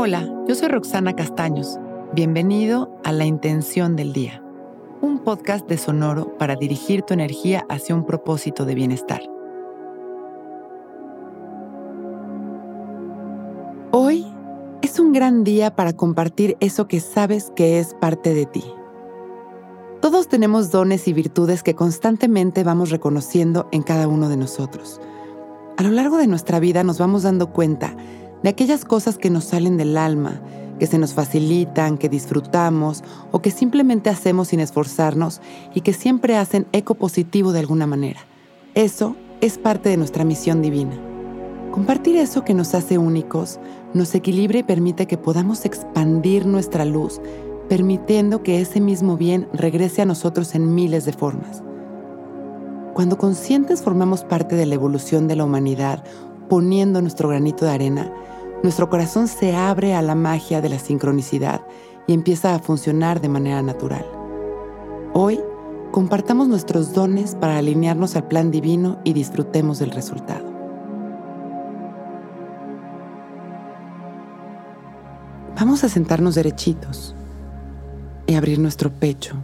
Hola, yo soy Roxana Castaños. Bienvenido a La Intención del Día, un podcast de Sonoro para dirigir tu energía hacia un propósito de bienestar. Hoy es un gran día para compartir eso que sabes que es parte de ti. Todos tenemos dones y virtudes que constantemente vamos reconociendo en cada uno de nosotros. A lo largo de nuestra vida nos vamos dando cuenta de aquellas cosas que nos salen del alma, que se nos facilitan, que disfrutamos o que simplemente hacemos sin esforzarnos y que siempre hacen eco positivo de alguna manera. Eso es parte de nuestra misión divina. Compartir eso que nos hace únicos nos equilibra y permite que podamos expandir nuestra luz, permitiendo que ese mismo bien regrese a nosotros en miles de formas. Cuando conscientes formamos parte de la evolución de la humanidad, poniendo nuestro granito de arena, nuestro corazón se abre a la magia de la sincronicidad y empieza a funcionar de manera natural. Hoy, compartamos nuestros dones para alinearnos al plan divino y disfrutemos del resultado. Vamos a sentarnos derechitos y abrir nuestro pecho.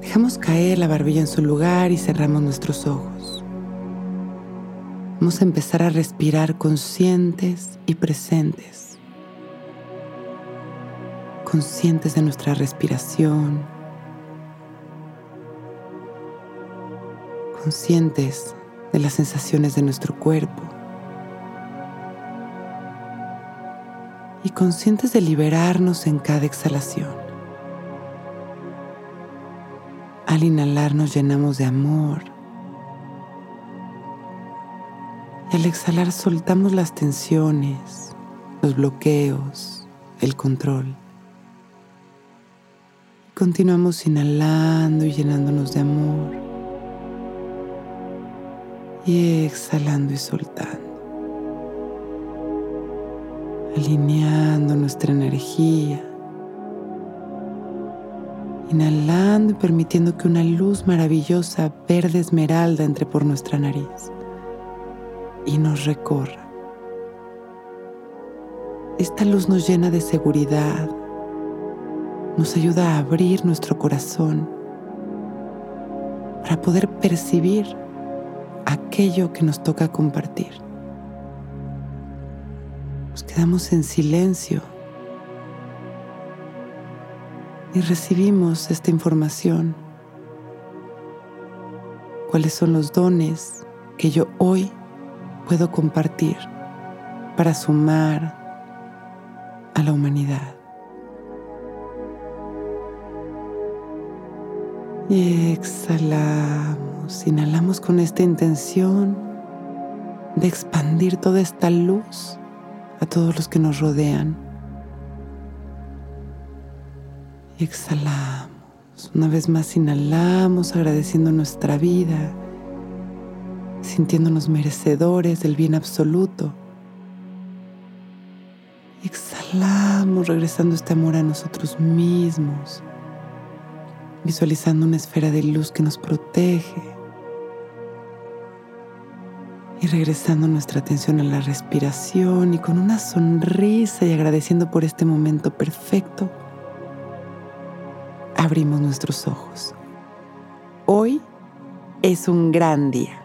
Dejamos caer la barbilla en su lugar y cerramos nuestros ojos. Vamos a empezar a respirar conscientes y presentes. Conscientes de nuestra respiración. Conscientes de las sensaciones de nuestro cuerpo. Y conscientes de liberarnos en cada exhalación. Al inhalar nos llenamos de amor Y al exhalar soltamos las tensiones, los bloqueos, el control. Continuamos inhalando y llenándonos de amor. Y exhalando y soltando. Alineando nuestra energía. Inhalando y permitiendo que una luz maravillosa verde esmeralda entre por nuestra nariz y nos recorra. Esta luz nos llena de seguridad, nos ayuda a abrir nuestro corazón para poder percibir aquello que nos toca compartir. Nos quedamos en silencio y recibimos esta información. ¿Cuáles son los dones que yo hoy puedo compartir para sumar a la humanidad. Y exhalamos, inhalamos con esta intención de expandir toda esta luz a todos los que nos rodean. Y exhalamos. Una vez más inhalamos agradeciendo nuestra vida sintiéndonos merecedores del bien absoluto. exhalamos regresando este amor a nosotros mismos, visualizando una esfera de luz que nos protege y regresando nuestra atención a la respiración y con una sonrisa y agradeciendo por este momento perfecto, abrimos nuestros ojos. Hoy es un gran día.